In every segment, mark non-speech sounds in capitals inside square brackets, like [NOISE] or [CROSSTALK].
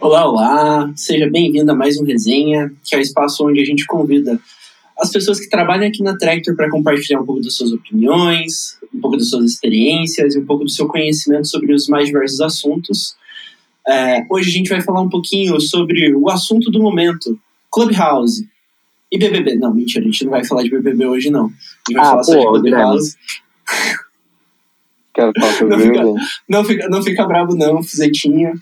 Olá, olá! Seja bem-vindo a mais um Resenha, que é o espaço onde a gente convida as pessoas que trabalham aqui na Tractor para compartilhar um pouco das suas opiniões, um pouco das suas experiências e um pouco do seu conhecimento sobre os mais diversos assuntos. É, hoje a gente vai falar um pouquinho sobre o assunto do momento, Clubhouse. E BBB. Não, mentira, a gente não vai falar de BBB hoje, não. A gente vai Ah, falar pô, só de Clubhouse. [LAUGHS] Quero falar sobre Não fica-. Não fica, não fica bravo, não, Fuzetinha.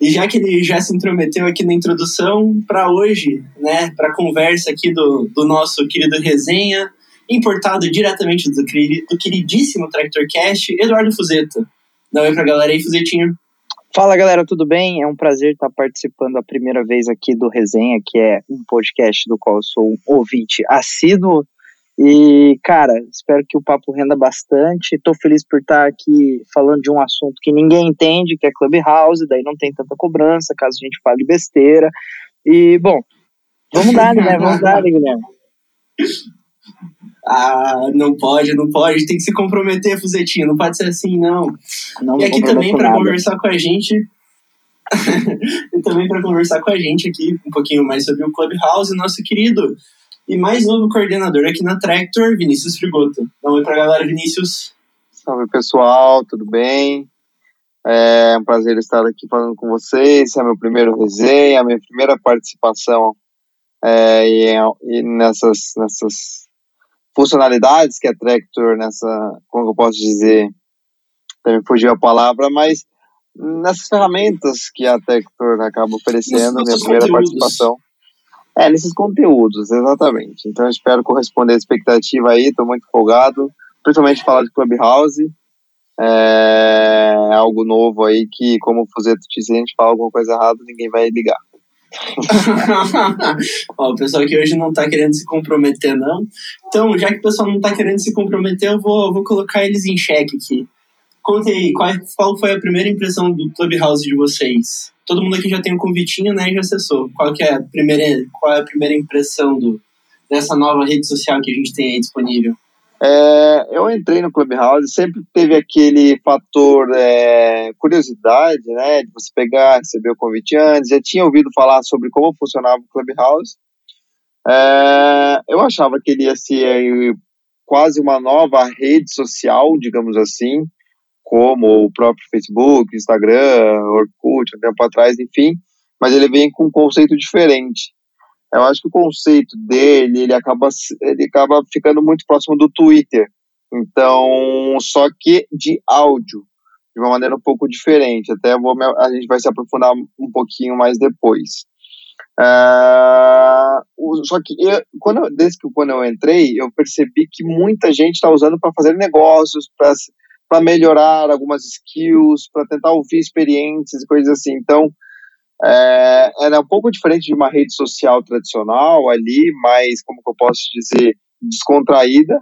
E já que ele já se intrometeu aqui na introdução, para hoje, né, para conversa aqui do, do nosso querido resenha, importado diretamente do, do queridíssimo TractorCast, Eduardo Fuzeta. Dá oi pra galera aí, Fuzetinho. Fala galera, tudo bem? É um prazer estar participando a primeira vez aqui do Resenha, que é um podcast do qual eu sou um ouvinte assíduo. E, cara, espero que o papo renda bastante. Tô feliz por estar aqui falando de um assunto que ninguém entende, que é Clubhouse, daí não tem tanta cobrança, caso a gente fale besteira. E, bom, vamos dar, né? Vamos dar, Guilherme. [LAUGHS] Ah, não pode, não pode, tem que se comprometer, Fuzetinho, não pode ser assim, não. Não E aqui também para conversar com a gente. [LAUGHS] e também para conversar com a gente aqui um pouquinho mais sobre o Clubhouse, nosso querido e mais novo coordenador aqui na Tractor, Vinícius Frigoto. Dá um oi pra galera, Vinícius. Salve pessoal, tudo bem? É um prazer estar aqui falando com vocês. É meu primeiro resenha, minha primeira participação é, e, e nessas, nessas funcionalidades que a Tractor, nessa, como eu posso dizer, também fugiu a palavra, mas nessas ferramentas que a Tractor acaba oferecendo, Nos- minha primeira conteúdos. participação. É, nesses conteúdos, exatamente. Então eu espero corresponder à expectativa aí, estou muito empolgado principalmente falar de Clubhouse. É algo novo aí que, como o Fuzeto disse, se a gente fala alguma coisa errada, ninguém vai ligar. [LAUGHS] Ó, o pessoal aqui hoje não tá querendo se comprometer, não. Então, já que o pessoal não tá querendo se comprometer, eu vou, eu vou colocar eles em xeque aqui. Conte aí, qual, qual foi a primeira impressão do Clubhouse de vocês? Todo mundo aqui já tem um convitinho, né, e já acessou. Qual é a primeira, qual é a primeira impressão do, dessa nova rede social que a gente tem aí disponível? É, eu entrei no Clubhouse, sempre teve aquele fator é, curiosidade, né, de você pegar, receber o convite antes, já tinha ouvido falar sobre como funcionava o Clubhouse. É, eu achava que ele ia ser quase uma nova rede social, digamos assim, como o próprio Facebook, Instagram, Orkut, um tempo atrás, enfim, mas ele vem com um conceito diferente. Eu acho que o conceito dele, ele acaba, ele acaba ficando muito próximo do Twitter. Então, só que de áudio, de uma maneira um pouco diferente. Até vou, a gente vai se aprofundar um pouquinho mais depois. O- só que eu, quando desde que quando eu entrei, eu percebi que muita gente está usando para fazer negócios, para melhorar algumas skills, para tentar ouvir experiências e coisas assim. Então, é, era um pouco diferente de uma rede social tradicional ali, mas como que eu posso dizer, descontraída.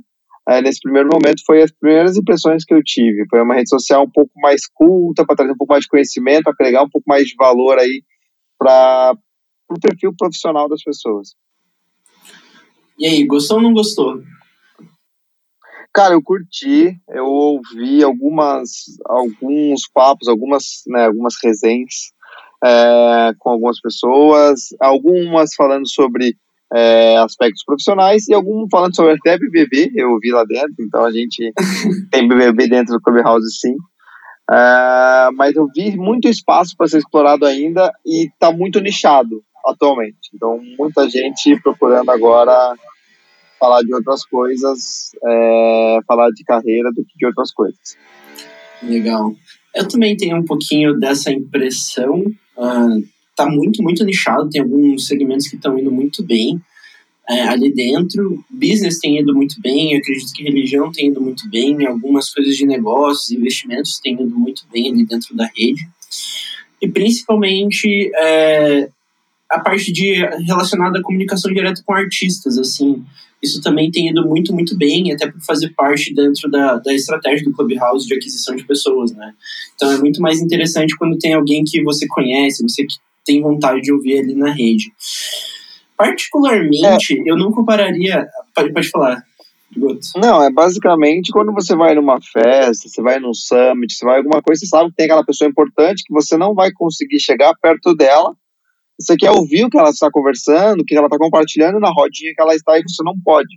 É, nesse primeiro momento foi as primeiras impressões que eu tive. Foi uma rede social um pouco mais culta, para trazer um pouco mais de conhecimento, agregar um pouco mais de valor aí para o perfil profissional das pessoas. E aí, gostou ou não gostou? Cara, eu curti, eu ouvi algumas, alguns papos, algumas, né, algumas resenhas é, com algumas pessoas, algumas falando sobre é, aspectos profissionais e algumas falando sobre até BBB, eu ouvi lá dentro, então a gente [LAUGHS] tem BBB dentro do Clubhouse sim. É, mas eu vi muito espaço para ser explorado ainda e está muito nichado atualmente. Então, muita gente procurando agora falar de outras coisas, é, falar de carreira do que de outras coisas. Legal. Eu também tenho um pouquinho dessa impressão. ah, tá muito, muito nichado. Tem alguns segmentos que estão indo muito bem é, ali dentro. Business tem ido muito bem. Acredito que religião tem ido muito bem. Algumas coisas de negócios, investimentos têm ido muito bem ali dentro da rede. E principalmente é, a parte de relacionada à comunicação direta com artistas, assim. Isso também tem ido muito, muito bem, até por fazer parte dentro da, da estratégia do Clubhouse de aquisição de pessoas, né? Então é muito mais interessante quando tem alguém que você conhece, você que tem vontade de ouvir ali na rede. Particularmente, eu não compararia. Pode, pode falar. Não, é basicamente quando você vai numa festa, você vai num summit, você vai alguma coisa, você sabe que tem aquela pessoa importante que você não vai conseguir chegar perto dela. Você quer ouvir o que ela está conversando, o que ela está compartilhando na rodinha que ela está e você não pode.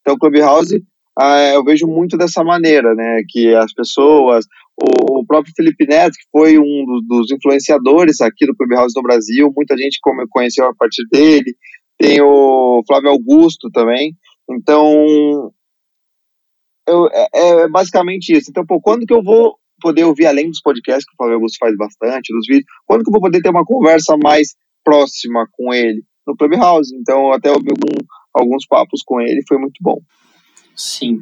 Então, o Clubhouse, ah, eu vejo muito dessa maneira, né? Que as pessoas, o, próprio Felipe Neto, que foi um dos, influenciadores aqui do Clubhouse no Brasil, muita gente conheceu a partir dele. Tem o Flávio Augusto também. Então, eu, é, é, basicamente isso. Então, pô, quando que eu vou poder ouvir, além dos podcasts que o Flávio Augusto faz bastante, dos vídeos, quando que eu vou poder ter uma conversa mais próxima com ele? No Clubhouse. Então, até ouvi algum, alguns papos com ele, foi muito bom. Sim.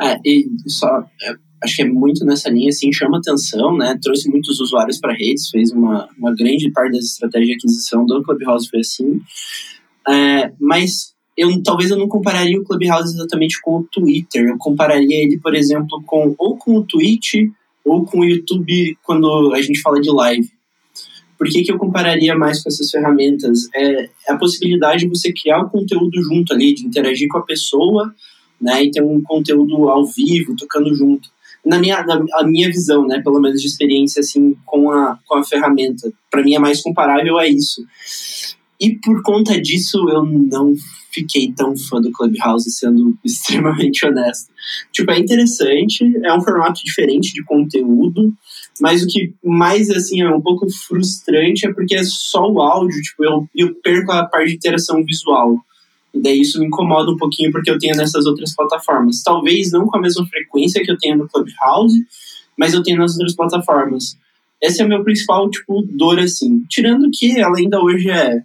É, e só, é, acho que é muito nessa linha, assim, chama atenção, né? Trouxe muitos usuários para redes, fez uma, uma grande parte das estratégias de aquisição do Clubhouse foi assim. É, mas eu talvez eu não compararia o Clubhouse exatamente com o Twitter. Eu compararia ele, por exemplo, com ou com o Twitch ou com o YouTube quando a gente fala de live. Por que, que eu compararia mais com essas ferramentas? É, é a possibilidade de você criar o conteúdo junto ali, de interagir com a pessoa, né, e ter um conteúdo ao vivo, tocando junto. Na minha, na a minha visão, né, pelo menos de experiência assim com a, com a ferramenta, para mim é mais comparável a isso. E por conta disso eu não fiquei tão fã do Clubhouse, sendo [LAUGHS] extremamente honesto. Tipo, é interessante, é um formato diferente de conteúdo, mas o que mais, assim, é um pouco frustrante é porque é só o áudio, tipo, eu, eu perco a parte de interação visual. E daí isso me incomoda um pouquinho porque eu tenho nessas outras plataformas. Talvez não com a mesma frequência que eu tenho no Clubhouse, mas eu tenho nas outras plataformas. Esse é o meu principal, tipo, dor, assim. Tirando que ela ainda hoje é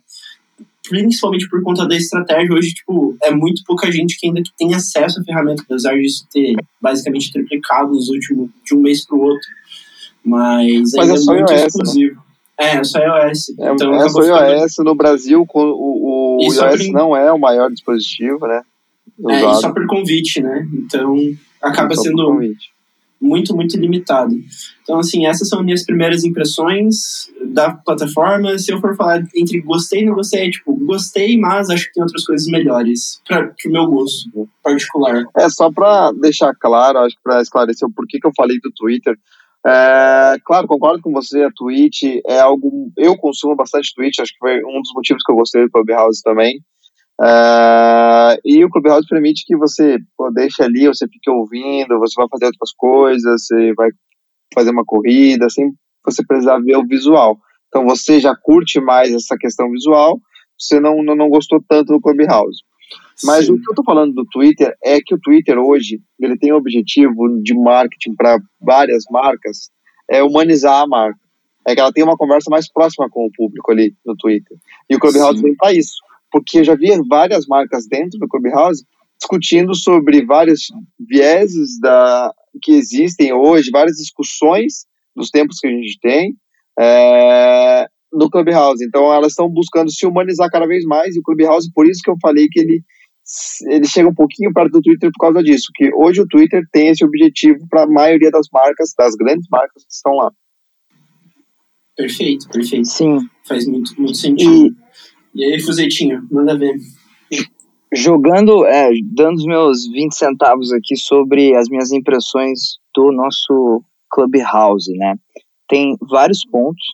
principalmente por conta da estratégia, hoje, tipo, é muito pouca gente que ainda tem acesso à ferramenta, apesar disso ter basicamente triplicado nos últimos, de um mês para o outro. Mas, Mas é, é só muito iOS, né? exclusivo. Né? É, é só iOS. É, então, é só iOS ficando... no Brasil, o, o, o iOS por... não é o maior dispositivo, né? É, e só por convite, né? Então, acaba sendo muito, muito limitado. Então, assim, essas são minhas primeiras impressões da plataforma. Se eu for falar entre gostei e não gostei, é tipo, gostei, mas acho que tem outras coisas melhores para o meu gosto particular. É, só para deixar claro, acho que para esclarecer o porquê que eu falei do Twitter. É, claro, concordo com você, a Twitch é algo. Eu consumo bastante Twitch, acho que foi um dos motivos que eu gostei do Clubhouse também. Uh, e o Clubhouse permite que você pô, deixe ali, você fique ouvindo, você vai fazer outras coisas, você vai fazer uma corrida, sem você precisar ver o visual. Então você já curte mais essa questão visual, você não, não, não gostou tanto do Clubhouse. Mas Sim. o que eu estou falando do Twitter é que o Twitter hoje ele tem o objetivo de marketing para várias marcas é humanizar a marca. É que ela tem uma conversa mais próxima com o público ali no Twitter. E o Clubhouse Sim. vem para isso porque eu já vi várias marcas dentro do Clubhouse discutindo sobre vários vieses da, que existem hoje, várias discussões dos tempos que a gente tem é, no Clubhouse. Então, elas estão buscando se humanizar cada vez mais, e o Clubhouse, por isso que eu falei que ele, ele chega um pouquinho perto do Twitter por causa disso, que hoje o Twitter tem esse objetivo para a maioria das marcas, das grandes marcas que estão lá. Perfeito, perfeito. Sim. Faz muito, muito sentido. E e aí, Fuzetinho, manda ver. Jogando, é, dando os meus 20 centavos aqui sobre as minhas impressões do nosso Clubhouse, né? Tem vários pontos.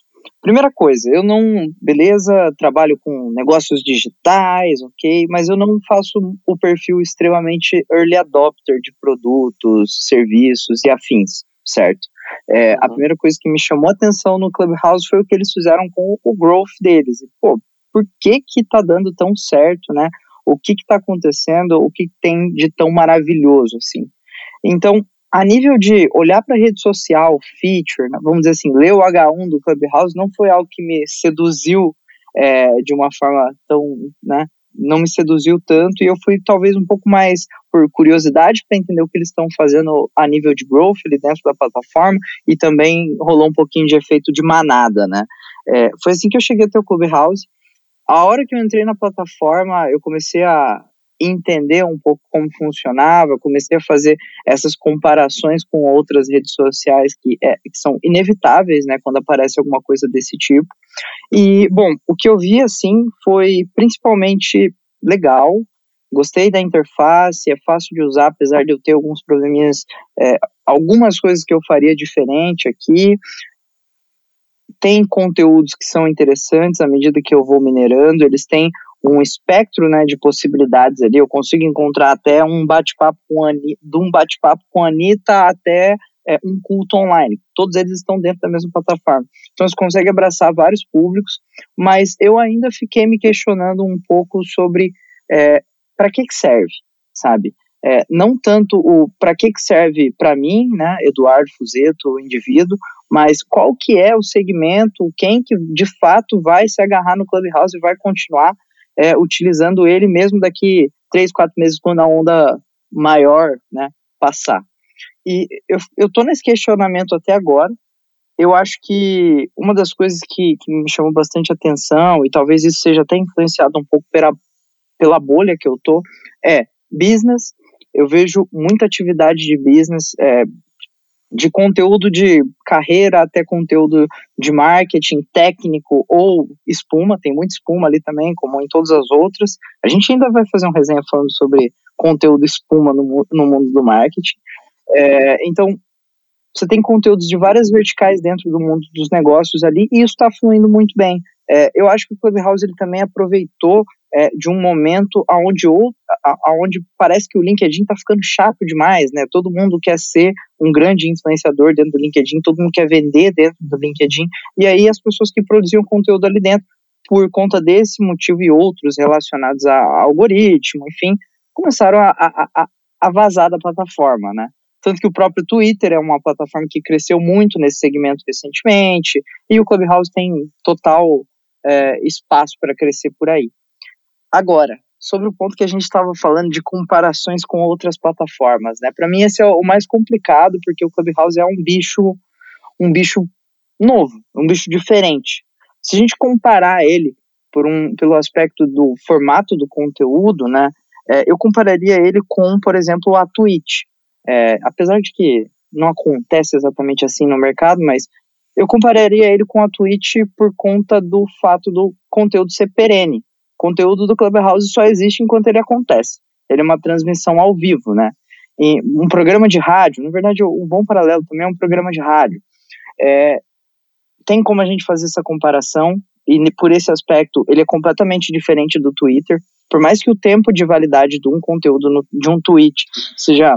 Primeira coisa, eu não, beleza, trabalho com negócios digitais, ok, mas eu não faço o perfil extremamente early adopter de produtos, serviços e afins, certo? É, a uhum. primeira coisa que me chamou a atenção no Clubhouse foi o que eles fizeram com o growth deles. E, pô, por que que tá dando tão certo, né? O que que tá acontecendo, o que tem de tão maravilhoso, assim. Então, a nível de olhar para rede social, feature, né, vamos dizer assim, ler o H1 do Clubhouse não foi algo que me seduziu é, de uma forma tão, né, não me seduziu tanto e eu fui talvez um pouco mais por curiosidade para entender o que eles estão fazendo a nível de growth ali dentro da plataforma e também rolou um pouquinho de efeito de manada, né? É, foi assim que eu cheguei até o Clubhouse a hora que eu entrei na plataforma, eu comecei a entender um pouco como funcionava, comecei a fazer essas comparações com outras redes sociais que, é, que são inevitáveis, né, quando aparece alguma coisa desse tipo. E, bom, o que eu vi, assim, foi principalmente legal, gostei da interface, é fácil de usar, apesar de eu ter alguns probleminhas, é, algumas coisas que eu faria diferente aqui. Tem conteúdos que são interessantes à medida que eu vou minerando, eles têm um espectro né, de possibilidades ali. Eu consigo encontrar até um bate-papo com Anitta, de um bate-papo com a Anitta até é, um culto online. Todos eles estão dentro da mesma plataforma. Então você consegue abraçar vários públicos, mas eu ainda fiquei me questionando um pouco sobre é, para que, que serve, sabe? É, não tanto o para que, que serve para mim, né, Eduardo Fuzeto, o indivíduo, mas qual que é o segmento, quem que de fato vai se agarrar no Clubhouse e vai continuar é, utilizando ele mesmo daqui três, quatro meses quando a onda maior, né, passar. E eu, tô nesse questionamento até agora. Eu acho que uma das coisas que, que me chamou bastante atenção, e talvez isso seja até influenciado um pouco pela, pela bolha que eu tô, é business. Eu vejo muita atividade de business, é, de conteúdo de carreira até conteúdo de marketing técnico ou espuma, tem muita espuma ali também, como em todas as outras. A gente ainda vai fazer um resenha falando sobre conteúdo espuma no, no mundo do marketing. É, então, você tem conteúdos de várias verticais dentro do mundo dos negócios ali e isso está fluindo muito bem. É, eu acho que o Clubhouse ele também aproveitou é, de um momento aonde, ou, aonde parece que o LinkedIn está ficando chato demais, né? Todo mundo quer ser um grande influenciador dentro do LinkedIn, todo mundo quer vender dentro do LinkedIn, e aí as pessoas que produziam conteúdo ali dentro, por conta desse motivo e outros relacionados a, a algoritmo, enfim, começaram a, a, a vazar da plataforma, né? Tanto que o próprio Twitter é uma plataforma que cresceu muito nesse segmento recentemente, e o Clubhouse tem total é, espaço para crescer por aí. Agora, sobre o ponto que a gente estava falando de comparações com outras plataformas, né? Para mim esse é o mais complicado porque o Clubhouse é um bicho, um bicho novo, um bicho diferente. Se a gente comparar ele por um, pelo aspecto do formato do conteúdo, né? É, eu compararia ele com, por exemplo, a Twitch. É, apesar de que não acontece exatamente assim no mercado, mas eu compararia ele com a Twitch por conta do fato do conteúdo ser perene conteúdo do Clubhouse só existe enquanto ele acontece. Ele é uma transmissão ao vivo, né? E um programa de rádio, na verdade, um bom paralelo também é um programa de rádio. É, tem como a gente fazer essa comparação, e por esse aspecto, ele é completamente diferente do Twitter. Por mais que o tempo de validade de um conteúdo, no, de um tweet, seja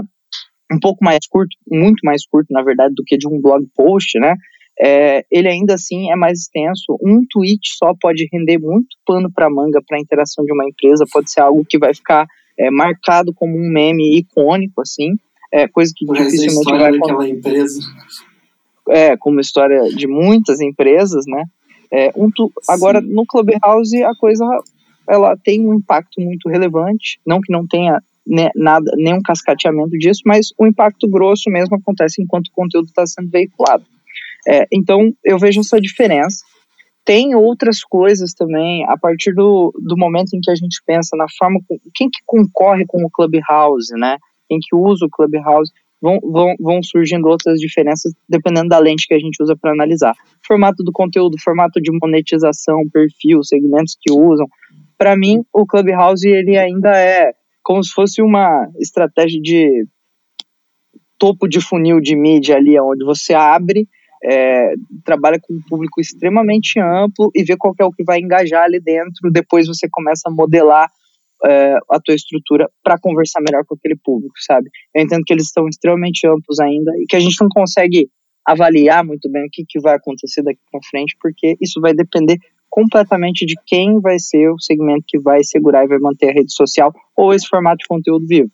um pouco mais curto, muito mais curto, na verdade, do que de um blog post, né? É, ele ainda assim é mais extenso. Um tweet só pode render muito pano para manga para a interação de uma empresa, pode ser algo que vai ficar é, marcado como um meme icônico, assim, é, coisa que Mas dificilmente a vai daquela empresa. É, como história de muitas empresas, né? É, um tu, agora, no Clubhouse, a coisa ela tem um impacto muito relevante, não que não tenha né, nada, nenhum cascateamento disso, mas o impacto grosso mesmo acontece enquanto o conteúdo está sendo veiculado. É, então, eu vejo essa diferença. Tem outras coisas também, a partir do, do momento em que a gente pensa na forma, quem que concorre com o Clubhouse, né? Quem que usa o Clubhouse, vão, vão, vão surgindo outras diferenças dependendo da lente que a gente usa para analisar. Formato do conteúdo, formato de monetização, perfil, segmentos que usam. Para mim, o Clubhouse ele ainda é como se fosse uma estratégia de topo de funil de mídia ali, onde você abre é, trabalha com um público extremamente amplo e vê qual é o que vai engajar ali dentro. Depois você começa a modelar é, a tua estrutura para conversar melhor com aquele público, sabe? Eu entendo que eles estão extremamente amplos ainda e que a gente não consegue avaliar muito bem o que, que vai acontecer daqui para frente, porque isso vai depender completamente de quem vai ser o segmento que vai segurar e vai manter a rede social ou esse formato de conteúdo vivo.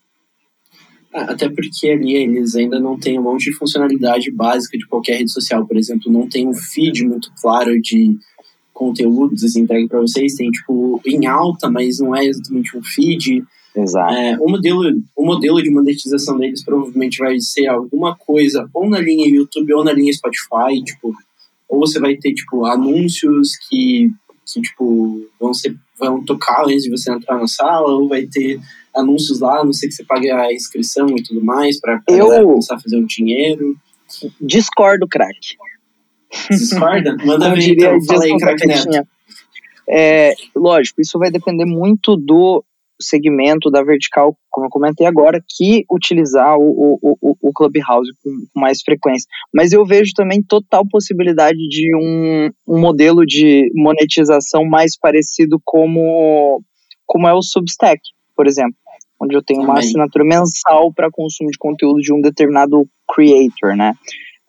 Ah, até porque ali eles ainda não têm um monte de funcionalidade básica de qualquer rede social. Por exemplo, não tem um feed muito claro de conteúdos assim, entregue para vocês. Tem, tipo, em alta, mas não é exatamente um feed. Exato. É, o, modelo, o modelo de monetização deles provavelmente vai ser alguma coisa ou na linha YouTube ou na linha Spotify. Tipo, ou você vai ter, tipo, anúncios que, que tipo, vão, ser, vão tocar antes de você entrar na sala, ou vai ter anúncios lá, a não sei que você pague a inscrição e tudo mais, para eu... começar a fazer um dinheiro. Discordo, craque. Discorda? [LAUGHS] Manda ver então, fala aí, craque Neto. É, lógico, isso vai depender muito do segmento da vertical, como eu comentei agora, que utilizar o, o, o, o Clubhouse com, com, mais frequência. Mas eu vejo também total possibilidade de um, um modelo de monetização mais parecido como, como é o Substack, por exemplo, onde eu tenho uma também. assinatura mensal para consumo de conteúdo de um determinado creator, né?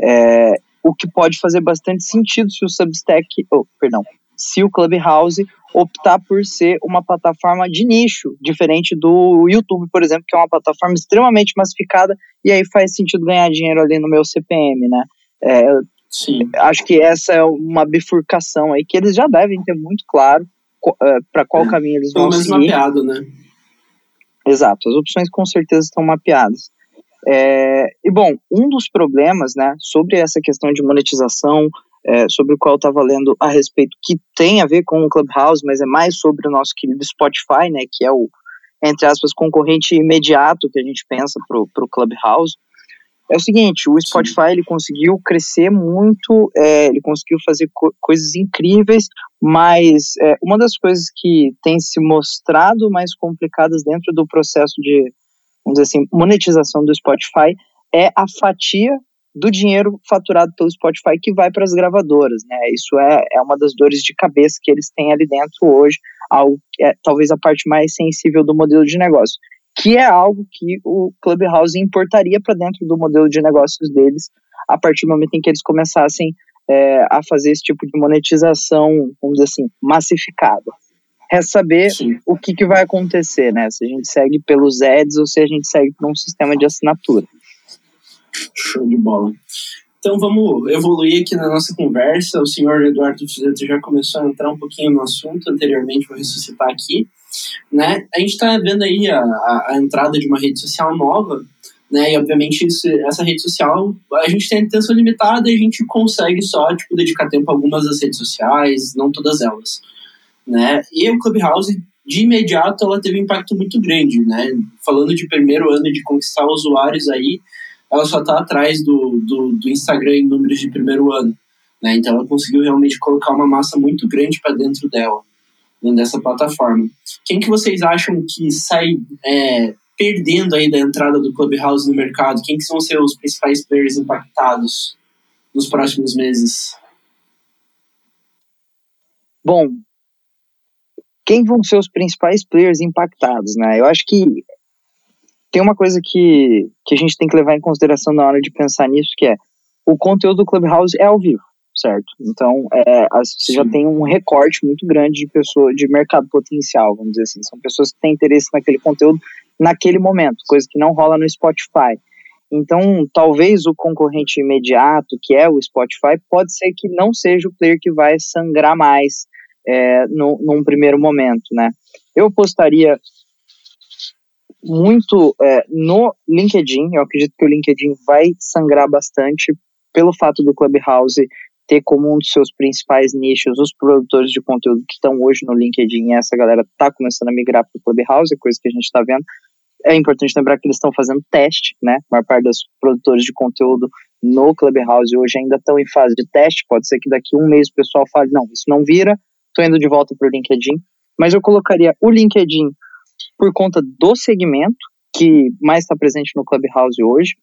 É, o que pode fazer bastante sentido se o Substack, oh, perdão, se o Clubhouse optar por ser uma plataforma de nicho, diferente do YouTube, por exemplo, que é uma plataforma extremamente massificada, e aí faz sentido ganhar dinheiro ali no meu CPM, né? É, Sim. Acho que essa é uma bifurcação aí que eles já devem ter muito claro uh, é, para qual é, caminho eles vão seguir. mapeado, né? Exato, as opções com certeza estão mapeadas. É, e bom, um dos problemas, né, sobre essa questão de monetização, é, sobre o qual eu estava lendo a respeito, que tem a ver com o Clubhouse, mas é mais sobre o nosso querido Spotify, né, que é o, entre aspas, concorrente imediato que a gente pensa para o Clubhouse, é o seguinte, o Spotify ele conseguiu crescer muito, é, ele conseguiu fazer co coisas incríveis, mas é, uma das coisas que tem se mostrado mais complicadas dentro do processo de, vamos dizer assim, monetização do Spotify é a fatia do dinheiro faturado pelo Spotify que vai para as gravadoras, né? Isso é, é uma das dores de cabeça que eles têm ali dentro hoje, algo que é talvez a parte mais sensível do modelo de negócio, que é algo que o Clubhouse importaria para dentro do modelo de negócios deles a partir do momento em que eles começassem é, a fazer esse tipo de monetização, vamos dizer assim, massificada. É saber Sim. o que, que vai acontecer, né? Se a gente segue pelos ads ou se a gente segue por um sistema de assinatura. Show de bola. Então vamos evoluir aqui na nossa conversa. O senhor Eduardo Fuzeto já começou a entrar um pouquinho no assunto anteriormente, vou ressuscitar aqui. Né? A gente está vendo aí a, a, a, entrada de uma rede social nova, né? E obviamente isso, essa rede social a gente tem intenção limitada e a gente consegue só tipo, dedicar tempo a algumas das redes sociais, não todas elas. Né? E o Clubhouse de imediato ela teve um impacto muito grande, né? Falando de primeiro ano de conquistar usuários aí, ela só está atrás do, do, do, Instagram em números de primeiro ano. Né? Então ela conseguiu realmente colocar uma massa muito grande para dentro dela, dentro dessa plataforma. Quem que vocês acham que sai é, perdendo aí da entrada do Clubhouse no mercado? Quem que são ser os principais players impactados nos próximos meses? Bom, quem vão ser os principais players impactados, né? Eu acho que tem uma coisa que, que a gente tem que levar em consideração na hora de pensar nisso, que é o conteúdo do Clubhouse é ao vivo, certo? Então, é, você já tem um recorte muito grande de pessoa, de mercado potencial, vamos dizer assim. São pessoas que têm interesse naquele conteúdo naquele momento, coisa que não rola no Spotify. Então, talvez o concorrente imediato, que é o Spotify, pode ser que não seja o player que vai sangrar mais é, no, num primeiro momento, né? Eu apostaria muito é, no LinkedIn. Eu acredito que o LinkedIn vai sangrar bastante pelo fato do Clubhouse ter como um dos seus principais nichos os produtores de conteúdo que estão hoje no LinkedIn. Essa galera está começando a migrar para o Clubhouse, coisa que a gente está vendo. É importante lembrar que eles estão fazendo teste, né? A maior parte dos produtores de conteúdo no Clubhouse hoje ainda estão em fase de teste. Pode ser que daqui um mês o pessoal fale: não, isso não vira, estou indo de volta para o LinkedIn. Mas eu colocaria o LinkedIn por conta do segmento que mais está presente no Clubhouse hoje,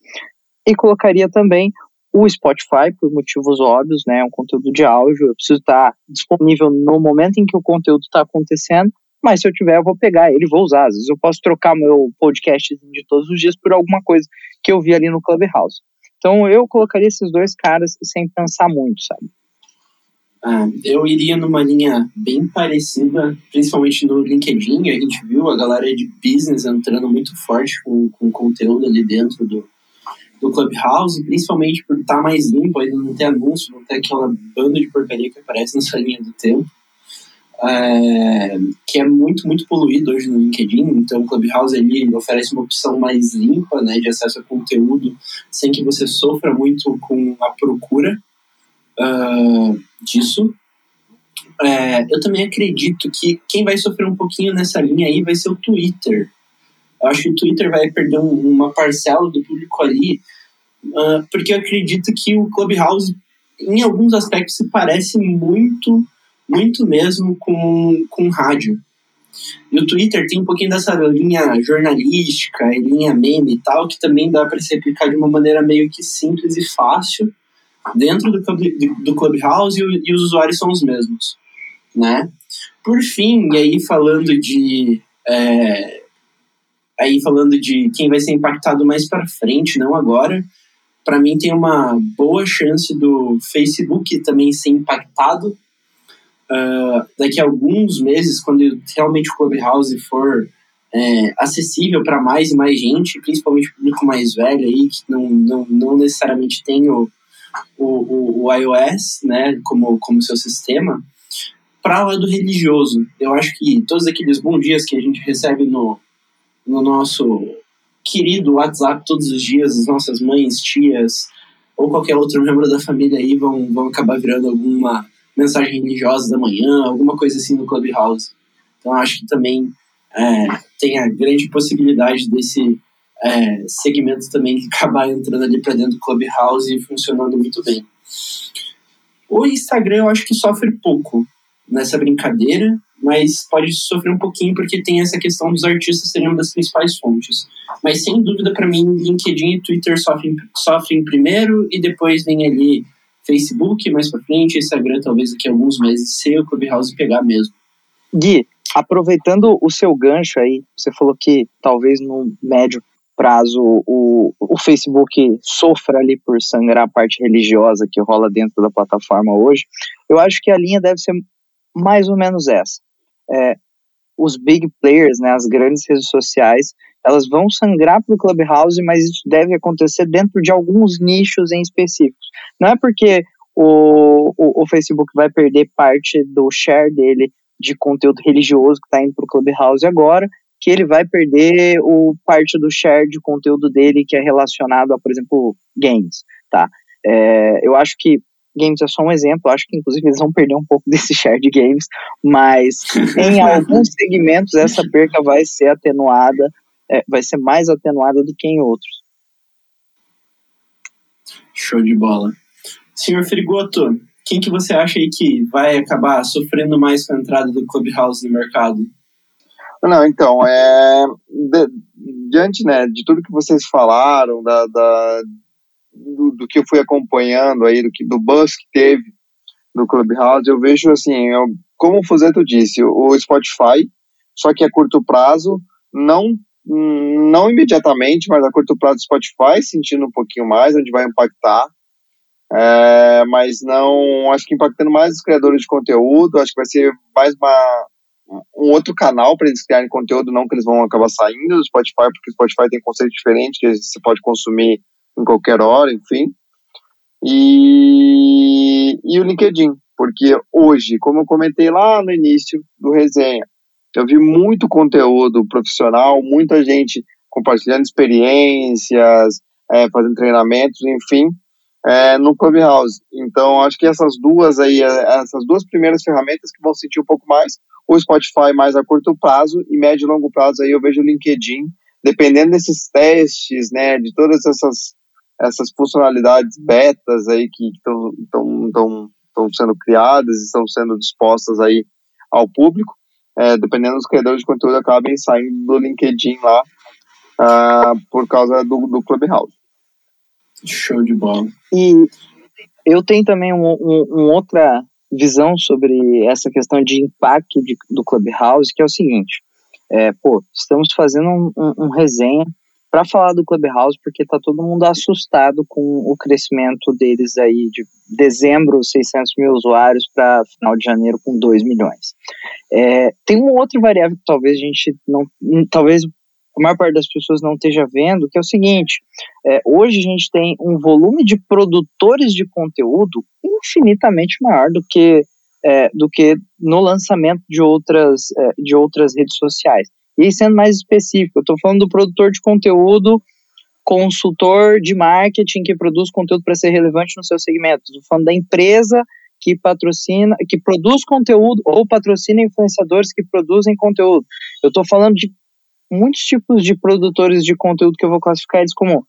e colocaria também o Spotify, por motivos óbvios, né, um conteúdo de áudio, eu preciso estar disponível no momento em que o conteúdo está acontecendo, mas se eu tiver, eu vou pegar ele e vou usar. Às vezes eu posso trocar meu podcast de todos os dias por alguma coisa que eu vi ali no Clubhouse. Então eu colocaria esses dois caras sem pensar muito, sabe? Ah, eu iria numa linha bem parecida, principalmente no LinkedIn. A gente viu a galera de business entrando muito forte com, com conteúdo ali dentro do, do Clubhouse, principalmente por estar tá mais limpo, ainda não ter anúncio, não ter aquela banda de porcaria que aparece nessa linha do tempo. É, que é muito, muito poluído hoje no LinkedIn, então o Clubhouse ele oferece uma opção mais limpa né, de acesso a conteúdo sem que você sofra muito com a procura uh, disso. É, eu também acredito que quem vai sofrer um pouquinho nessa linha aí vai ser o Twitter. Eu acho que o Twitter vai perder um, uma parcela do público ali, uh, porque eu acredito que o Clubhouse, em alguns aspectos, se parece muito, muito mesmo com, com rádio. E o Twitter tem um pouquinho dessa linha jornalística linha meme e tal, que também dá para se aplicar de uma maneira meio que simples e fácil dentro do, do Clubhouse e, e os usuários são os mesmos, né? Por fim, e aí falando de é, aí falando de quem vai ser impactado mais para frente, não agora, para mim tem uma boa chance do Facebook também ser impactado uh, daqui a alguns meses, quando realmente o Clubhouse for é, acessível para mais e mais gente, principalmente público mais velho aí, que não, não, não necessariamente tem o, o, o, iOS né, como, como seu sistema, para o lado religioso. Eu acho que todos aqueles bons dias que a gente recebe no, no nosso querido WhatsApp todos os dias, as nossas mães, tias ou qualquer outro membro da família aí vão, vão acabar virando alguma mensagem religiosa da manhã, alguma coisa assim no Clubhouse. Então acho que também é, tem a grande possibilidade desse é, segmento também [LAUGHS] acabar entrando ali para dentro do Clubhouse e funcionando muito bem. O Instagram eu acho que sofre pouco nessa brincadeira, mas pode sofrer um pouquinho porque tem essa questão dos artistas serem uma das principais fontes. Mas sem dúvida, para mim, LinkedIn e Twitter sofrem, sofrem primeiro e depois vem ali Facebook mais para frente, Instagram talvez daqui a alguns meses, se o Clubhouse pegar mesmo. Gui, aproveitando o seu gancho aí, você falou que talvez no médio prazo o, o Facebook sofra ali por sangrar a parte religiosa que rola dentro da plataforma hoje, eu acho que a linha deve ser mais ou menos essa. É, os big players, né, as grandes redes sociais, elas vão sangrar para o Clubhouse, mas isso deve acontecer dentro de alguns nichos em específicos. Não é porque o, o, o Facebook vai perder parte do share dele de conteúdo religioso que está indo para o Clubhouse agora, que ele vai perder o parte do share de conteúdo dele que é relacionado a, por exemplo, games, tá? É, eu acho que games é só um exemplo, acho que inclusive eles vão perder um pouco [LAUGHS] desse share de games, mas [LAUGHS] em alguns segmentos essa perca vai ser atenuada, é, vai ser mais atenuada do que em outros. Show de bola. Senhor Frigoto, quem que você acha aí que vai acabar sofrendo mais com a entrada do Clubhouse no mercado? Não, então, é, de, diante né, de tudo que vocês falaram, da, da do, do, que eu fui acompanhando aí, do, que, do buzz que teve no Clubhouse, eu vejo assim, eu, como o Fuzeto disse, o Spotify, só que a curto prazo, não não imediatamente, mas a curto prazo o Spotify sentindo um pouquinho mais, onde vai impactar, é, mas não, acho que impactando mais os criadores de conteúdo, acho que vai ser mais uma, um outro canal para eles criarem conteúdo, não que eles vão acabar saindo do Spotify, porque o Spotify tem conceito diferente, que você pode consumir em qualquer hora, enfim. E, e o LinkedIn, porque hoje, como eu comentei lá no início do resenha, eu vi muito conteúdo profissional, muita gente compartilhando experiências, é, fazendo treinamentos, enfim, é, no Clubhouse. Então, acho que essas duas aí, essas duas primeiras ferramentas que vão sentir um pouco mais, o Spotify mais a curto prazo e médio e longo prazo aí eu vejo o LinkedIn, dependendo desses testes, né, de todas essas essas funcionalidades betas aí que estão sendo criadas e estão sendo dispostas aí ao público, é, dependendo dos criadores de conteúdo acabem saindo do LinkedIn lá uh, por causa do, do Clubhouse. Show de bola. E eu tenho também um, um, um outra visão sobre essa questão de impacto de, do Clubhouse, que é o seguinte, é, pô, estamos fazendo um, um, um resenha para falar do Clubhouse, porque tá todo mundo assustado com o crescimento deles aí de dezembro, 600 mil usuários, para final de janeiro com 2 milhões. É, tem uma outra variável que talvez a gente não, talvez a maior parte das pessoas não esteja vendo, que é o seguinte: é, hoje a gente tem um volume de produtores de conteúdo infinitamente maior do que, é, do que no lançamento de outras, é, de outras redes sociais. E sendo mais específico, eu estou falando do produtor de conteúdo, consultor de marketing que produz conteúdo para ser relevante no seu segmento. Estou falando da empresa que patrocina, que produz conteúdo ou patrocina influenciadores que produzem conteúdo. Eu estou falando de muitos tipos de produtores de conteúdo que eu vou classificar eles como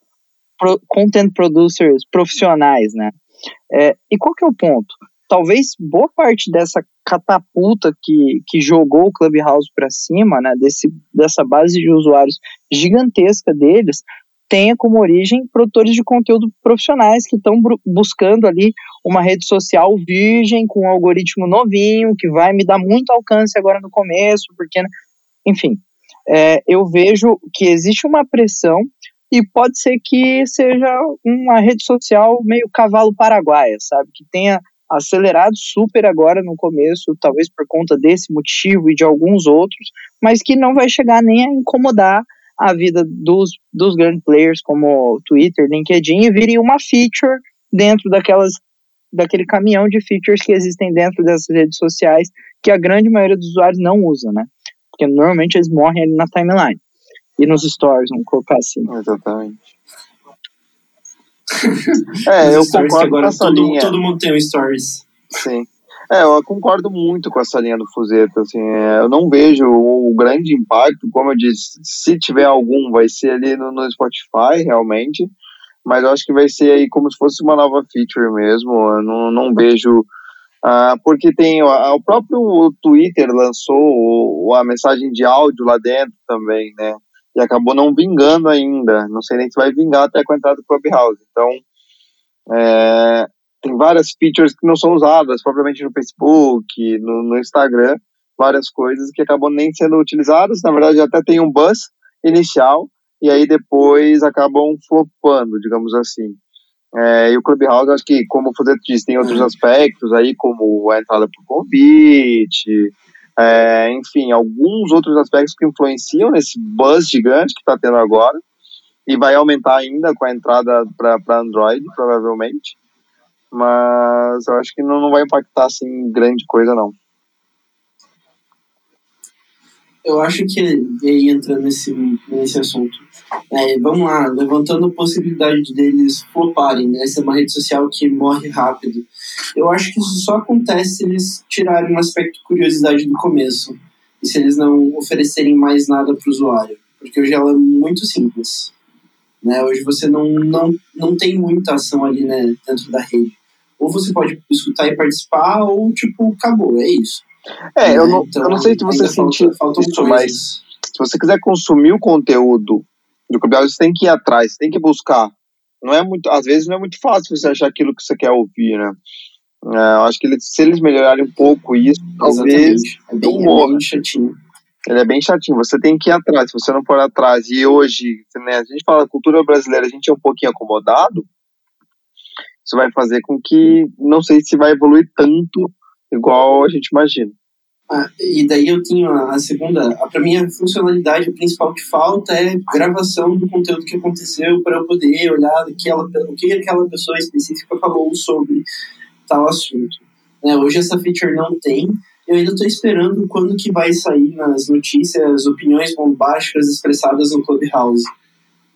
pro, content producers profissionais, né? É, e qual que é o ponto? talvez boa parte dessa catapulta que, que jogou o Clubhouse para cima, né, desse, dessa base de usuários gigantesca deles, tenha como origem produtores de conteúdo profissionais que estão buscando ali uma rede social virgem com um algoritmo novinho que vai me dar muito alcance agora no começo, porque, né, enfim, é, eu vejo que existe uma pressão e pode ser que seja uma rede social meio cavalo paraguaia, sabe, que tenha acelerado super agora no começo, talvez por conta desse motivo e de alguns outros, mas que não vai chegar nem a incomodar a vida dos, dos grandes players como Twitter, LinkedIn e vire uma feature dentro daquelas daquele caminhão de features que existem dentro dessas redes sociais que a grande maioria dos usuários não usa, né? Porque normalmente eles morrem ali na timeline e nos stories, vamos colocar assim. Exatamente. [LAUGHS] é, eu concordo agora com essa todo, linha. todo mundo tem um stories. Sim. É, eu concordo muito com essa linha do Fuzeta, assim, é, eu não vejo o, grande impacto, como eu disse, se tiver algum, vai ser ali no, no, Spotify, realmente, mas eu acho que vai ser aí como se fosse uma nova feature mesmo, eu não, não vejo, ah, porque tem, o próprio Twitter lançou a mensagem de áudio lá dentro também, né, e acabou não vingando ainda, não sei nem se vai vingar até com a entrada do Clubhouse, então, é, tem várias features que não são usadas propriamente no Facebook, no, no Instagram, várias coisas que acabam nem sendo utilizadas, na verdade até tem um buzz inicial, e aí depois acabam flopando, digamos assim. É, e o Clubhouse, acho que, como o Fuzeto disse, tem outros aspectos aí, como a entrada por convite, é, enfim, alguns outros aspectos que influenciam nesse buzz gigante que está tendo agora, e vai aumentar ainda com a entrada para Android, provavelmente mas eu acho que não, não vai impactar assim grande coisa não. Eu acho que aí entrando nesse, nesse assunto, é, vamos lá, levantando a possibilidade deles floparem, né? Essa é uma rede social que morre rápido. Eu acho que isso só acontece se eles tirarem um aspecto de curiosidade do começo e se eles não oferecerem mais nada para o usuário, porque hoje ela é muito simples. Né? Hoje você não, não, não tem muita ação ali né, dentro da rede ou você pode escutar e participar, ou tipo, acabou, é isso. É, eu não, então, eu não sei se você sentiu falta, isso, mas se você quiser consumir o conteúdo do Clubhouse, você tem que ir atrás, tem que buscar. Não é muito, às vezes não é muito fácil você achar aquilo que você quer ouvir, né? É, eu acho que eles, se eles melhorarem um pouco isso, talvez é bem, é bem chatinho. Ele é bem chatinho, você tem que ir atrás, se você não for atrás, e hoje, né, a gente fala cultura brasileira, a gente é um pouquinho acomodado, isso vai fazer com que não sei se vai evoluir tanto igual a gente imagina. Ah, e daí eu tenho a, segunda, para mim a funcionalidade principal que falta é gravação do conteúdo que aconteceu para eu poder olhar aquela, o que aquela pessoa específica falou sobre tal assunto. Né, hoje essa feature não tem, eu ainda estou esperando quando que vai sair nas notícias opiniões bombásticas expressadas no Clubhouse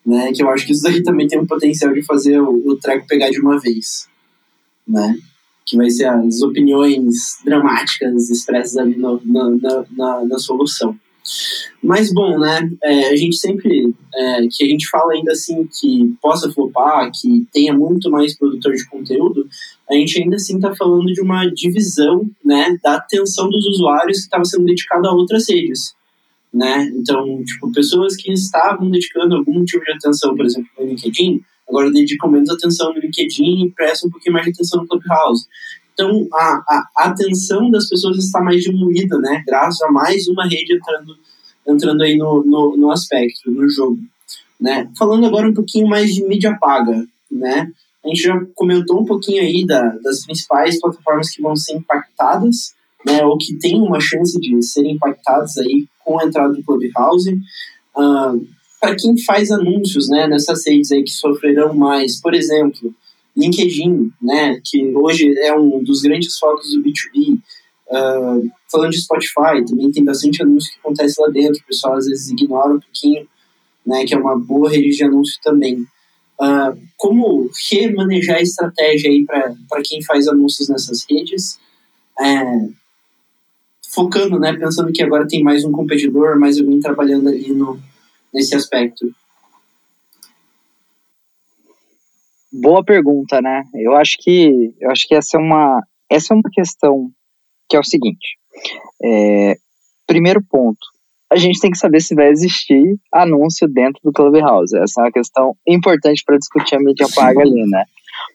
né? Que eu acho que isso daí também tem um potencial de fazer o, o treco pegar de uma vez, né? Que vai ser as opiniões dramáticas expressas ali no, na, na, na, solução. Mas bom, né? É, a gente sempre é, que a gente fala ainda assim que possa flopar, que tenha muito mais produtor de conteúdo, a gente ainda assim está falando de uma divisão, né, da atenção dos usuários que estava sendo dedicada a outras redes né? Então, tipo, pessoas que estavam dedicando algum tipo de atenção, por exemplo, no LinkedIn, agora dedicam menos atenção no LinkedIn e prestam um pouquinho mais de atenção no Clubhouse. Então, a, a, atenção das pessoas está mais diluída, né? Graças a mais uma rede entrando, entrando aí no, no, no aspecto, no jogo. Né? Falando agora um pouquinho mais de mídia paga, né? A gente já comentou um pouquinho aí da, das principais plataformas que vão ser impactadas, né? Ou que têm uma chance de serem impactadas aí com a entrada do Clubhouse. Uh, para quem faz anúncios né, nessas redes aí que sofrerão mais, por exemplo, LinkedIn, né, que hoje é um dos grandes focos do B2B, uh, ah, falando de Spotify, também tem bastante anúncio que acontece lá dentro, o pessoal às vezes ignora um pouquinho, né, que é uma boa rede de anúncio também. Uh, como remanejar a estratégia aí para quem faz anúncios nessas redes? É, focando, né, pensando que agora tem mais um competidor, mais alguém trabalhando ali no, nesse aspecto? Boa pergunta, né? Eu acho que eu acho que essa é uma essa é uma questão que é o seguinte. É, primeiro ponto, a gente tem que saber se vai existir anúncio dentro do Clubhouse. Essa é uma questão importante para discutir a mídia paga ali, né?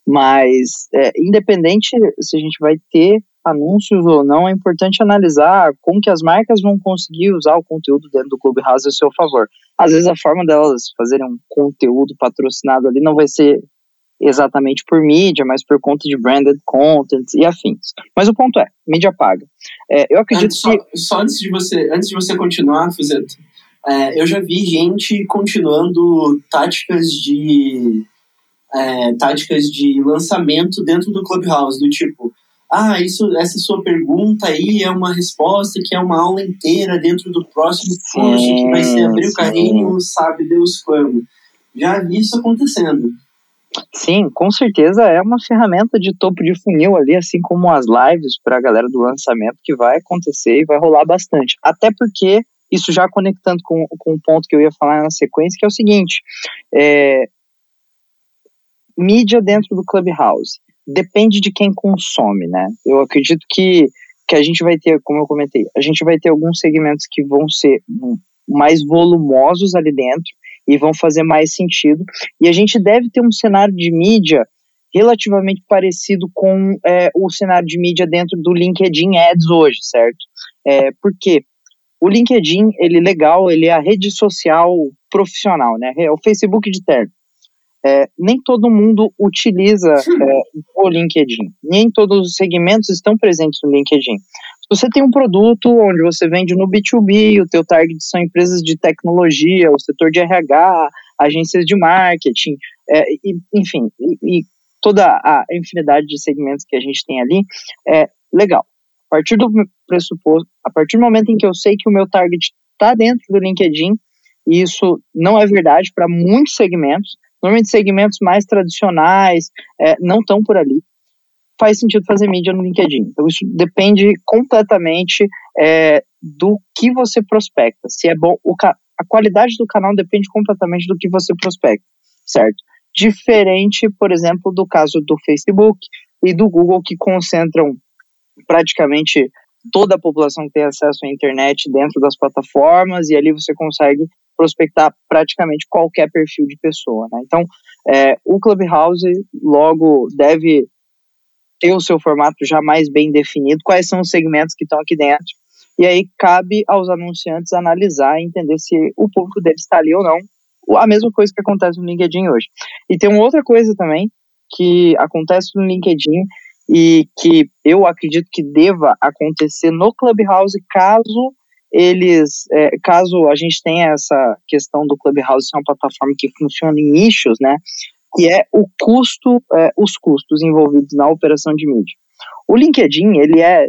Mas, é, independente se a gente vai ter anúncios ou não, é importante analisar como que as marcas vão conseguir usar o conteúdo dentro do Clubhouse a seu favor. Às vezes a forma delas fazerem um conteúdo patrocinado ali não vai ser exatamente por mídia, mas por conta de branded content e afins. Mas o ponto é, mídia paga. É, eu acredito antes, que... Só, só, antes de você, antes de você continuar, Fuzeto, é, eu já vi gente continuando táticas de é, táticas de lançamento dentro do Clubhouse, do tipo, ah, isso, essa sua pergunta aí é uma resposta que é uma aula inteira dentro do próximo curso que vai ser abrir o carrinho, sabe Deus quando. Já vi isso acontecendo. Sim, com certeza é uma ferramenta de topo de funil ali, assim como as lives para a galera do lançamento que vai acontecer e vai rolar bastante. Até porque, isso já conectando com, com o ponto que eu ia falar na sequência, que é o seguinte: é, mídia dentro do Clubhouse depende de quem consome, né? Eu acredito que, que a gente vai ter, como eu comentei, a gente vai ter alguns segmentos que vão ser mais volumosos ali dentro e vão fazer mais sentido. E a gente deve ter um cenário de mídia relativamente parecido com é, o cenário de mídia dentro do LinkedIn Ads hoje, certo? É, porque o LinkedIn, ele é legal, ele é a rede social profissional, né? É o Facebook de terno. É, nem todo mundo utiliza é, o LinkedIn, nem todos os segmentos estão presentes no LinkedIn. Se você tem um produto onde você vende no B2B, o teu target são empresas de tecnologia, o setor de RH, agências de marketing, é, e, enfim, e, e, toda a infinidade de segmentos que a gente tem ali, é legal. A partir do pressuposto, a partir do momento em que eu sei que o meu target está dentro do LinkedIn, e isso não é verdade para muitos segmentos, normalmente segmentos mais tradicionais é, não estão por ali faz sentido fazer mídia no LinkedIn. Então, isso depende completamente é, do que você prospecta. Se é bom, a qualidade do canal depende completamente do que você prospecta, certo? Diferente, por exemplo, do caso do Facebook e do Google, que concentram praticamente toda a população que tem acesso à internet dentro das plataformas, e ali você consegue prospectar praticamente qualquer perfil de pessoa. Né? Então, é, o Clubhouse logo deve ter o seu formato já mais bem definido, quais são os segmentos que estão aqui dentro. E aí cabe aos anunciantes analisar e entender se o público deles está ali ou não. A mesma coisa que acontece no LinkedIn hoje. E tem uma outra coisa também que acontece no LinkedIn e que eu acredito que deva acontecer no Clubhouse caso eles, é, caso a gente tenha essa questão do Clubhouse ser uma plataforma que funciona em nichos, né, que é o custo, é, os custos envolvidos na operação de mídia. O LinkedIn, ele é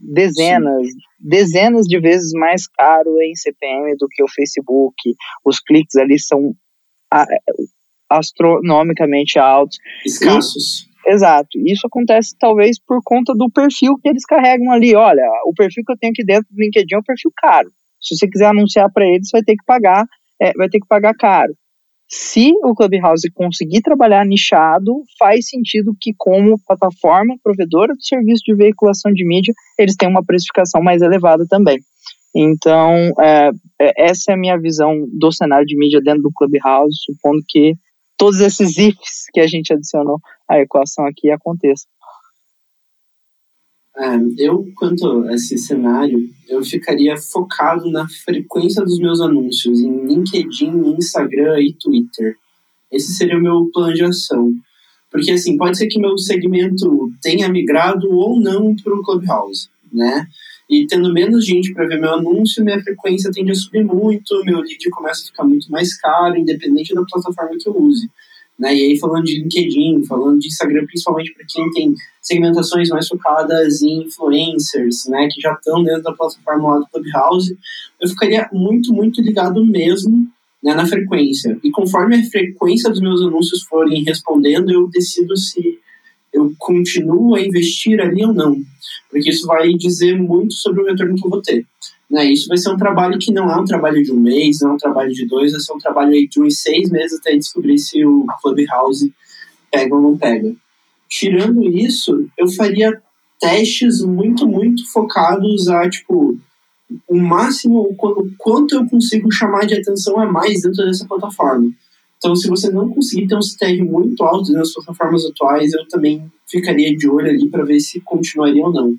dezenas, Sim. dezenas de vezes mais caro em CPM do que o Facebook. Os cliques ali são astronomicamente altos. Escassos. Exato. Isso acontece talvez por conta do perfil que eles carregam ali. Olha, o perfil que eu tenho aqui dentro do LinkedIn é um perfil caro. Se você quiser anunciar para eles, vai ter que pagar, é, vai ter que pagar caro. Se o Clubhouse conseguir trabalhar nichado, faz sentido que, como plataforma provedora de serviço de veiculação de mídia, eles tenham uma precificação mais elevada também. Então, é, é essa é a minha visão do cenário de mídia dentro do Clubhouse, supondo que todos esses ifs que a gente adicionou à equação aqui aconteçam. É, eu, quanto a esse cenário, eu ficaria focado na frequência dos meus anúncios em LinkedIn, Instagram e Twitter. Esse seria o meu plano de ação. Porque, assim, pode ser que meu segmento tenha migrado ou não para o Clubhouse, né? E tendo menos gente para ver meu anúncio, minha frequência tende a subir muito, meu lead começa a ficar muito mais caro, independente da plataforma que eu use. Né? E aí, falando de LinkedIn, falando de Instagram, principalmente para quem tem segmentações mais focadas em influencers, né, que já estão dentro da plataforma lá do Clubhouse, eu ficaria muito, muito ligado mesmo né, na frequência. E conforme a frequência dos meus anúncios forem respondendo, eu decido se eu continuo a investir ali ou não. Porque isso vai dizer muito sobre o retorno que eu vou ter. Né? Isso vai ser um trabalho que não é um trabalho de um mês, não é um trabalho de dois, vai ser um trabalho de uns seis meses até descobrir se o Clubhouse pega ou não pega. Tirando isso, eu faria testes muito, muito focados a, tipo, o máximo, o quanto eu consigo chamar de atenção a mais dentro dessa plataforma. Então, se você não conseguir ter um CTR muito alto nas plataformas atuais, eu também ficaria de olho ali para ver se continuaria ou não.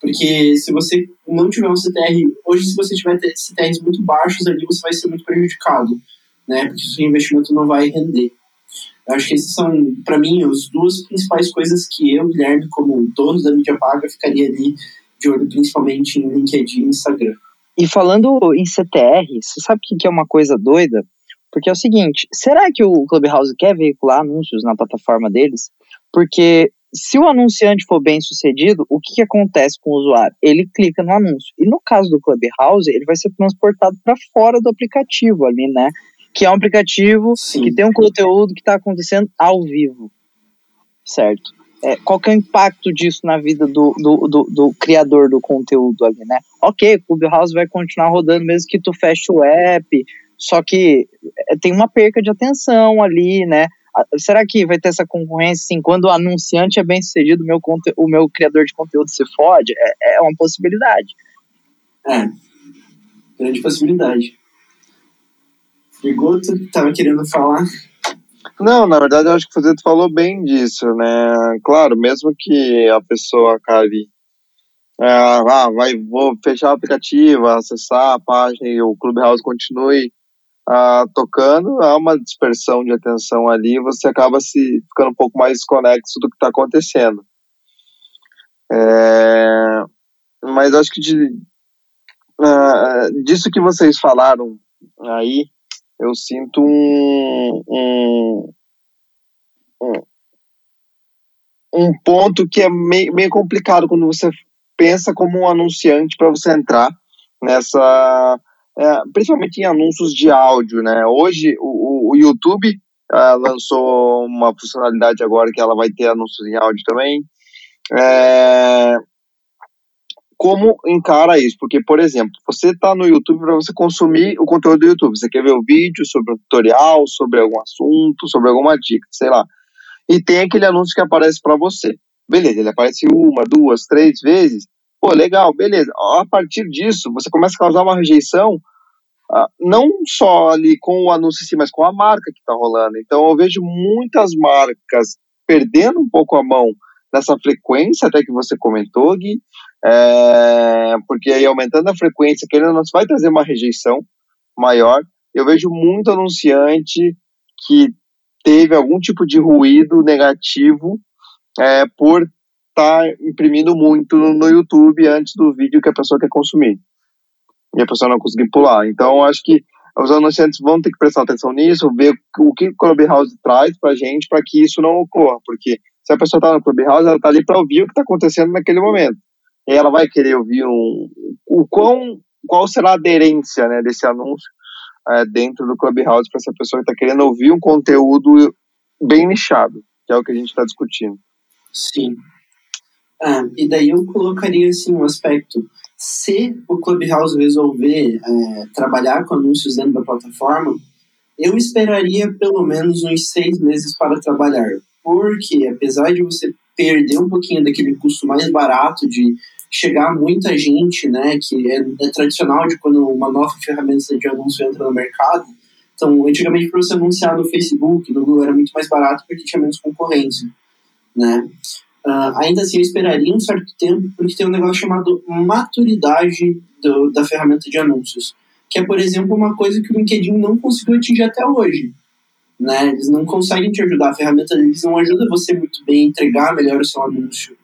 Porque se você não tiver um CTR, hoje se você tiver CTRs muito baixos ali, você vai ser muito prejudicado, né? Porque o seu investimento não vai render. Eu acho que esses são, para mim, as duas principais coisas que eu, Guilherme, como dono da mídia paga, ficaria ali de olho principalmente em LinkedIn e Instagram. E falando em CTR, você sabe o que é uma coisa doida? Porque é o seguinte, será que o Clubhouse quer veicular anúncios na plataforma deles? Porque se o anunciante for bem sucedido, o que, que, acontece com o usuário? Ele clica no anúncio. E no caso do Clubhouse, ele vai ser transportado para fora do aplicativo ali, né? Que é um aplicativo Sim. que tem um conteúdo que está acontecendo ao vivo. Certo? É, qual que é o impacto disso na vida do, do, do, do, criador do conteúdo ali, né? Ok, o Clubhouse vai continuar rodando mesmo que tu feche o app, só que é, tem uma perca de atenção ali, né? Será que vai ter essa concorrência assim, quando o anunciante é bem sucedido, o meu, o meu criador de conteúdo se fode? É, é uma possibilidade. É, grande possibilidade. Frigoto, estava querendo falar? Não, na verdade eu acho que o Fazendo falou bem disso, né? Claro, mesmo que a pessoa acabe é, ah, vai, vou fechar o aplicativo, acessar a página e o Clubhouse continue ah, tocando, há uma dispersão de atenção ali, você acaba se ficando um pouco mais desconexo do que está acontecendo. É, mas acho que de, uh, disso que vocês falaram aí, eu sinto um, um, um, um ponto que é meio, meio complicado quando você pensa como um anunciante para você entrar nessa é, principalmente em anúncios de áudio, né? Hoje o, o YouTube é, lançou uma funcionalidade agora que ela vai ter anúncios em áudio também. É, como encara isso? Porque, por exemplo, você está no YouTube para você consumir o conteúdo do YouTube. Você quer ver o vídeo sobre um tutorial, sobre algum assunto, sobre alguma dica, sei lá. E tem aquele anúncio que aparece para você. Beleza, ele aparece uma, duas, três vezes. Pô, legal, beleza. A partir disso, você começa a causar uma rejeição, uh, não só ali com o anúncio em si, mas com a marca que está rolando. Então, eu vejo muitas marcas perdendo um pouco a mão nessa frequência até que você comentou, Gui, é, porque aí aumentando a frequência, querendo não, vai trazer uma rejeição maior. Eu vejo muito anunciante que teve algum tipo de ruído negativo é, por está imprimindo muito no YouTube antes do vídeo que a pessoa quer consumir. E a pessoa não conseguir pular. Então, acho que os anunciantes vão ter que prestar atenção nisso, ver o que o Clubhouse traz para a gente para que isso não ocorra. Porque se a pessoa está no Clubhouse, ela está ali para ouvir o que está acontecendo naquele momento. E ela vai querer ouvir um, o quão, qual será a aderência né, desse anúncio é, dentro do Clubhouse para essa pessoa que está querendo ouvir um conteúdo bem nichado, que é o que a gente está discutindo. Sim, ah, e daí eu colocaria assim um aspecto. Se o Clubhouse resolver é, trabalhar com anúncios dentro da plataforma, eu esperaria pelo menos uns seis meses para trabalhar. Porque apesar de você perder um pouquinho daquele custo mais barato de chegar muita gente, né, que é, é tradicional de quando uma nova ferramenta de anúncio entra no mercado. Então, antigamente, para você anunciar no Facebook, no Google, era muito mais barato porque tinha menos concorrência, né? Uh, ainda assim, eu esperaria um certo tempo, porque tem um negócio chamado maturidade do, da ferramenta de anúncios, que é, por exemplo, uma coisa que o LinkedIn não conseguiu atingir até hoje. Né? Eles não conseguem te ajudar, a ferramenta deles não ajuda você muito bem a entregar melhor o seu anúncio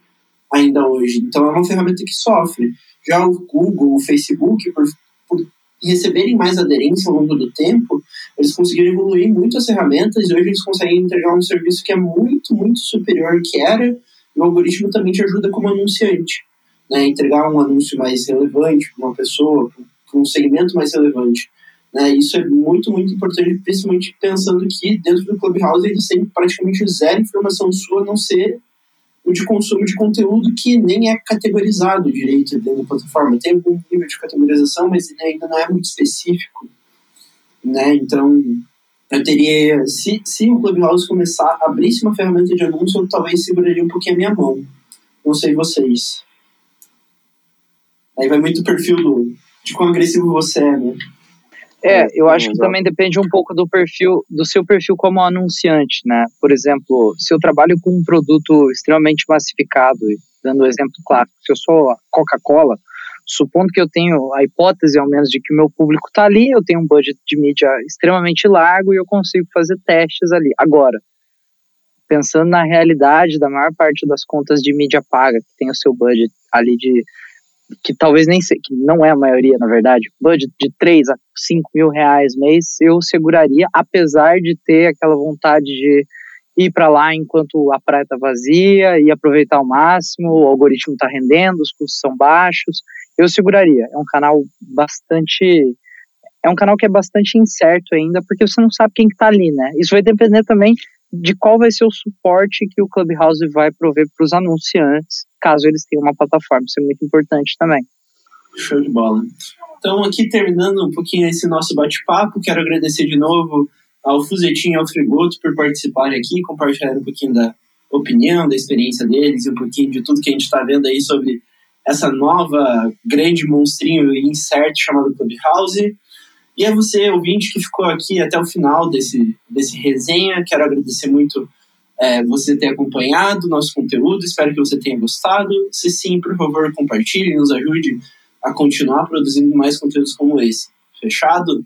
ainda hoje. Então, é uma ferramenta que sofre. Já o Google, o Facebook, por, por receberem mais aderência ao longo do tempo, eles conseguiram evoluir muito as ferramentas e hoje eles conseguem entregar um serviço que é muito, muito superior ao que era o algoritmo também te ajuda como anunciante, né? Entregar um anúncio mais relevante para uma pessoa, para um segmento mais relevante. Né? Isso é muito, muito importante, principalmente pensando que dentro do Clubhouse eles têm praticamente zero informação sua, a não ser o de consumo de conteúdo que nem é categorizado direito dentro da plataforma. Tem algum nível de categorização, mas ainda não é muito específico. Né? Então, eu teria, se, se o Clubhouse começar a abrir uma ferramenta de anúncio, eu talvez seguraria um pouquinho a minha mão, Não sei vocês. Aí vai muito do perfil do, de quão agressivo você é, né? É, eu acho que também depende um pouco do perfil, do seu perfil como anunciante, né? Por exemplo, se eu trabalho com um produto extremamente massificado, dando o um exemplo claro, se eu sou a Coca-Cola, supondo que eu tenho a hipótese, ao menos, de que o meu público está ali, eu tenho um budget de mídia extremamente largo e eu consigo fazer testes ali. Agora, pensando na realidade da maior parte das contas de mídia paga, que tem o seu budget ali de que talvez nem sei, que não é a maioria, na verdade, budget de 3 a 5 mil reais mês, eu seguraria, apesar de ter aquela vontade de ir para lá enquanto a praia está vazia e aproveitar ao máximo, o algoritmo está rendendo, os custos são baixos, eu seguraria. É um canal bastante. É um canal que é bastante incerto ainda, porque você não sabe quem está ali, né? Isso vai depender também de qual vai ser o suporte que o Clubhouse vai prover para os anunciantes, caso eles tenham uma plataforma. Isso é muito importante também. Show de bola. Então, aqui terminando um pouquinho esse nosso bate-papo, quero agradecer de novo ao Fuzetinho e ao Frigoto por participarem aqui, compartilhar um pouquinho da opinião, da experiência deles e um pouquinho de tudo que a gente está vendo aí sobre essa nova grande monstrinho incerto chamado Clubhouse. E é você, ouvinte, que ficou aqui até o final desse, desse resenha. Quero agradecer muito é, você ter acompanhado nosso conteúdo. Espero que você tenha gostado. Se sim, por favor, compartilhe nos ajude a continuar produzindo mais conteúdos como esse. Fechado?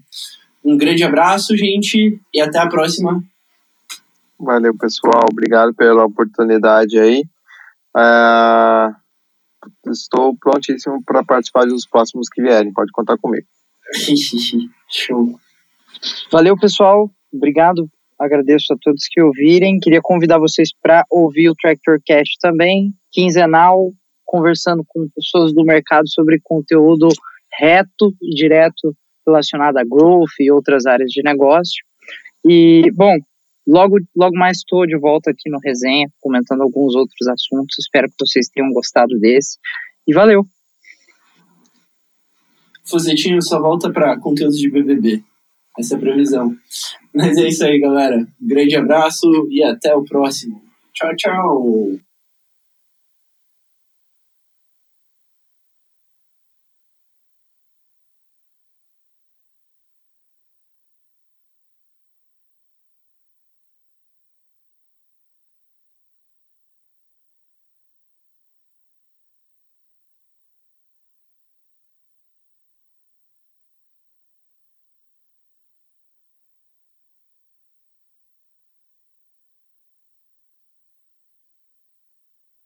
Um grande abraço, gente, e até a próxima. Valeu, pessoal. Obrigado pela oportunidade aí. Uh, estou prontíssimo para participar dos próximos que vierem. Pode contar comigo. [LAUGHS] Show. Valeu, pessoal. Obrigado. Agradeço a todos que ouvirem. Queria convidar vocês para ouvir o Tractor Cast também, quinzenal, conversando com pessoas do mercado sobre conteúdo reto e direto relacionado a growth e outras áreas de negócio. E, bom, logo, logo mais estou de volta aqui no Resenha, comentando alguns outros assuntos. Espero que vocês tenham gostado desse. E valeu! Fuzetinho só volta para conteúdo de BBB. Essa é a previsão. Mas é isso aí, galera. Grande abraço e até o próximo. Tchau, tchau!